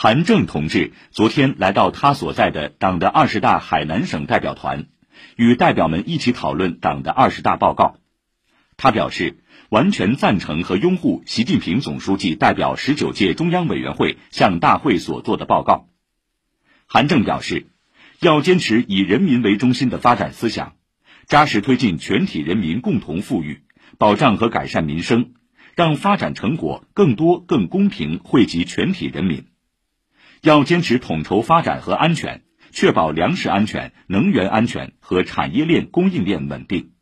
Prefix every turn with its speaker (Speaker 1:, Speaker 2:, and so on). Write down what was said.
Speaker 1: 韩正同志昨天来到他所在的党的二十大海南省代表团，与代表们一起讨论党的二十大报告。他表示，完全赞成和拥护习近平总书记代表十九届中央委员会向大会所做的报告。韩正表示，要坚持以人民为中心的发展思想，扎实推进全体人民共同富裕，保障和改善民生，让发展成果更多、更公平惠及全体人民。要坚持统筹发展和安全，确保粮食安全、能源安全和产业链供应链稳定。